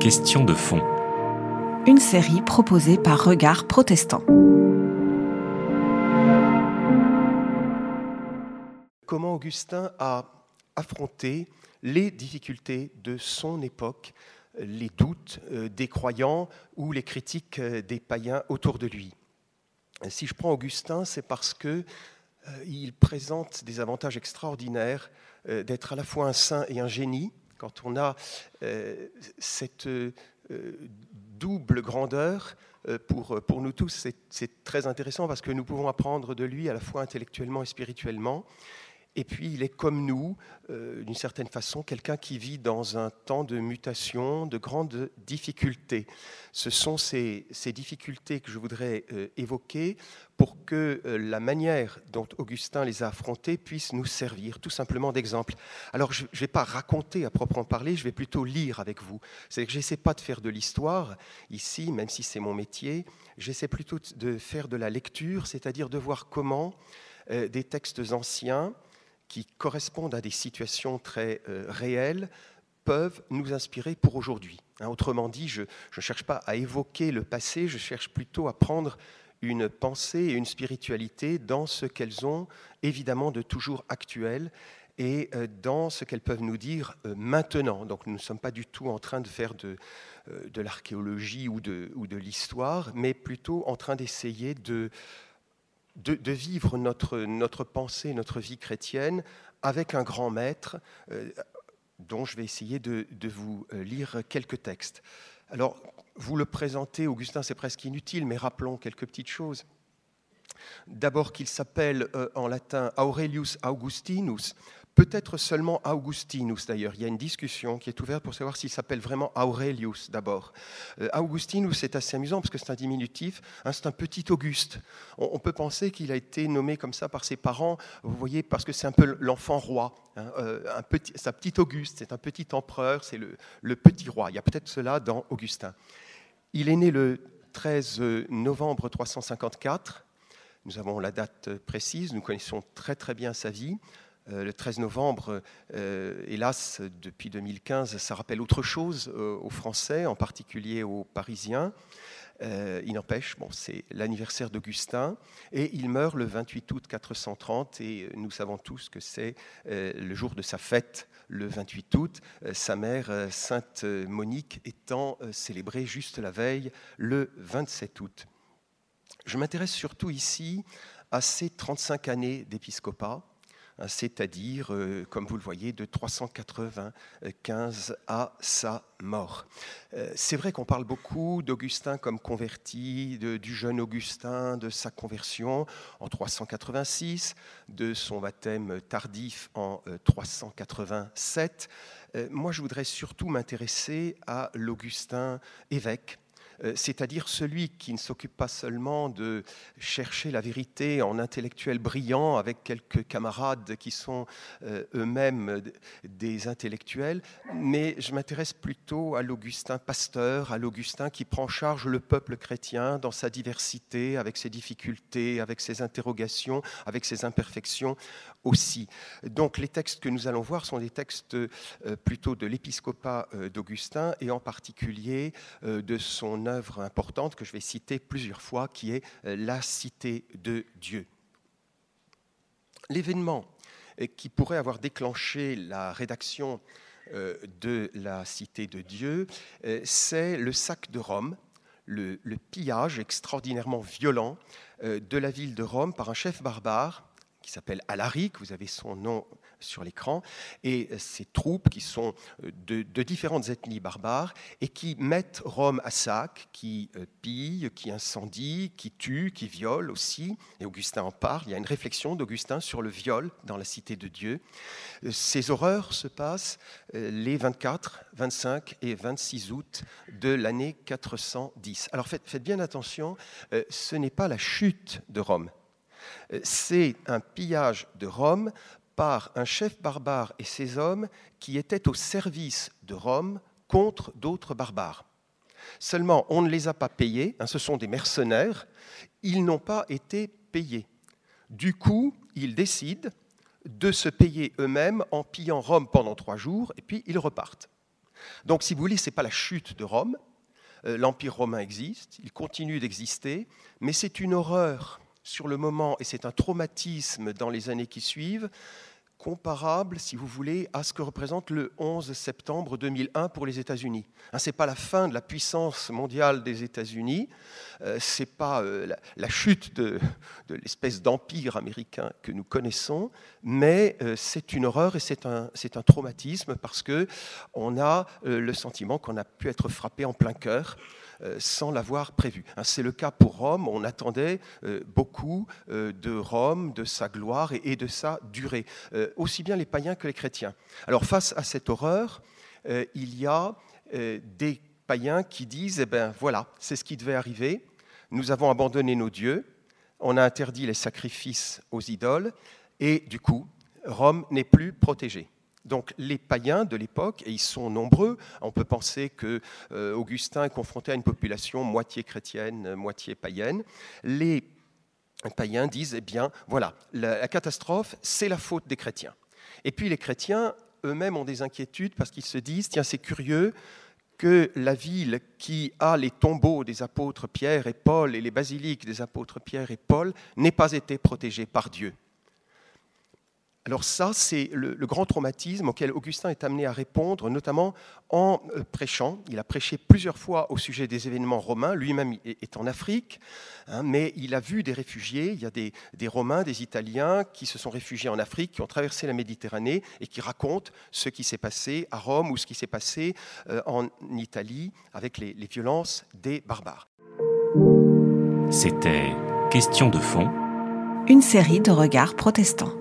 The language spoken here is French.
Question de fond. Une série proposée par Regard Protestant. Comment Augustin a affronté les difficultés de son époque, les doutes euh, des croyants ou les critiques euh, des païens autour de lui? Si je prends Augustin, c'est parce que euh, il présente des avantages extraordinaires d'être à la fois un saint et un génie. Quand on a cette double grandeur, pour, pour nous tous, c'est très intéressant parce que nous pouvons apprendre de lui à la fois intellectuellement et spirituellement. Et puis, il est comme nous, euh, d'une certaine façon, quelqu'un qui vit dans un temps de mutation, de grandes difficultés. Ce sont ces, difficultés que je voudrais euh, évoquer pour que euh, la manière dont Augustin les a affrontées puisse nous servir tout simplement d'exemple. Alors, je ne vais pas raconter à proprement parler, je vais plutôt lire avec vous. C'est-à-dire que je n'essaie pas de faire de l'histoire ici, même si c'est mon métier, j'essaie plutôt de faire de la lecture, c'est-à-dire de voir comment des textes anciens, qui correspondent à des situations très euh, réelles peuvent nous inspirer pour aujourd'hui. Hein, autrement dit, je ne cherche pas à évoquer le passé, je cherche plutôt à prendre une pensée et une spiritualité dans ce qu'elles ont évidemment de toujours actuel et euh, dans ce qu'elles peuvent nous dire euh, maintenant. Donc nous ne sommes pas du tout en train de faire de, l'archéologie ou de l'histoire, mais plutôt en train d'essayer de de, vivre notre, notre pensée, notre vie chrétienne avec un grand maître euh, dont je vais essayer de, vous euh, lire quelques textes. Alors, vous le présentez, Augustin, c'est presque inutile, mais rappelons quelques petites choses. D'abord qu'il s'appelle euh, en latin Aurelius Augustinus, peut-être seulement Augustinus d'ailleurs. Il y a une discussion qui est ouverte pour savoir s'il s'appelle vraiment Aurelius d'abord. Euh, Augustinus est assez amusant parce que c'est un diminutif, hein, c'est un petit Auguste. On, peut penser qu'il a été nommé comme ça par ses parents, vous voyez, parce que c'est un peu l'enfant roi. Hein, euh, un petit, Auguste, c'est un petit empereur, c'est le, le petit roi. Il y a peut-être cela dans Augustin. Il est né le 13 novembre 354. Nous avons la date précise, nous connaissons très très bien sa vie. Euh, le 13 novembre, euh, hélas, depuis 2015, ça rappelle autre chose euh, aux Français, en particulier aux Parisiens. il n'empêche, bon, c'est l'anniversaire d'Augustin, et il meurt le 28 août 430, et nous savons tous que c'est le jour de sa fête, le 28 août, sa mère, Sainte Monique, étant célébrée juste la veille, le 27 août. Je m'intéresse surtout ici à ces 35 années d'épiscopat, c'est-à-dire, euh, comme vous le voyez, de 395 à sa mort. Euh, c'est vrai qu'on parle beaucoup d'Augustin comme converti, du jeune Augustin, de sa conversion en 386, de son baptême tardif en 387. Euh, moi, je voudrais surtout m'intéresser à l'Augustin évêque euh, c'est-à-dire celui qui ne s'occupe pas seulement de chercher la vérité en intellectuel brillant avec quelques camarades qui sont euh, eux-mêmes des intellectuels, mais je m'intéresse plutôt à l'Augustin pasteur, à l'Augustin qui prend en charge le peuple chrétien dans sa diversité, avec ses difficultés, avec ses interrogations, avec ses imperfections aussi. Donc les textes que nous allons voir sont des textes euh, plutôt de l'épiscopat d'Augustin et en particulier de son œuvre importante que je vais citer plusieurs fois, qui est euh, La Cité de Dieu. L'événement euh, qui pourrait avoir déclenché la rédaction euh, de La Cité de Dieu, c'est le sac de Rome, le, pillage extraordinairement violent de la ville de Rome par un chef barbare qui s'appelle Alaric, vous avez son nom sur l'écran, et ces troupes qui sont euh, de, différentes ethnies barbares et qui mettent Rome à sac, qui euh, pillent, qui incendient, qui tuent, qui violent aussi. Et Augustin en parle. Il y a une réflexion d'Augustin sur le viol dans la cité de Dieu. Euh, ces horreurs se passent les 24, 25 et 26 août de l'année 410. Alors faites, faites bien attention, ce n'est pas la chute de Rome. C'est un pillage de Rome par un chef barbare et ses hommes qui étaient au service de Rome contre d'autres barbares. Seulement, on ne les a pas payés, hein, ce sont des mercenaires, ils n'ont pas été payés. Du coup, ils décident de se payer eux-mêmes en pillant Rome pendant trois jours, et puis ils repartent. Donc, si vous voulez, ce n'est pas la chute de Rome. Euh, L'Empire romain existe, il continue d'exister, mais c'est une horreur sur le moment et c'est un traumatisme dans les années qui suivent comparable, si vous voulez, à ce que représente le 11 septembre 2001 pour les États-Unis. Hein, ce n'est pas la fin de la puissance mondiale des États-Unis, euh, ce n'est pas euh, la, chute de, l'espèce d'empire américain que nous connaissons, mais euh, c'est une horreur et c'est un, un, traumatisme parce qu'on a le sentiment qu'on a pu être frappé en plein cœur sans l'avoir prévu. Hein, c'est le cas pour Rome. On attendait beaucoup de Rome, de sa gloire et de sa durée, aussi bien les païens que les chrétiens. Alors face à cette horreur, il y a des païens qui disent, eh ben voilà, c'est ce qui devait arriver. Nous avons abandonné nos dieux, on a interdit les sacrifices aux idoles, et du coup, Rome n'est plus protégée. Donc les païens de l'époque, et ils sont nombreux, on peut penser que euh, Augustin est confronté à une population moitié chrétienne, moitié païenne, les païens disent, eh bien voilà, la, la catastrophe, c'est la faute des chrétiens. Et puis les chrétiens eux-mêmes ont des inquiétudes parce qu'ils se disent, tiens, c'est curieux que la ville qui a les tombeaux des apôtres Pierre et Paul et les basiliques des apôtres Pierre et Paul n'ait pas été protégée par Dieu. Alors ça, c'est le, grand traumatisme auquel Augustin est amené à répondre, notamment en euh, prêchant. Il a prêché plusieurs fois au sujet des événements romains. Lui-même est en Afrique, hein, mais il a vu des réfugiés. Il y a des, Romains, des Italiens qui se sont réfugiés en Afrique, qui ont traversé la Méditerranée et qui racontent ce qui s'est passé à Rome ou ce qui s'est passé euh, en Italie avec les, les violences des barbares. C'était Question de fond. Une série de regards protestants.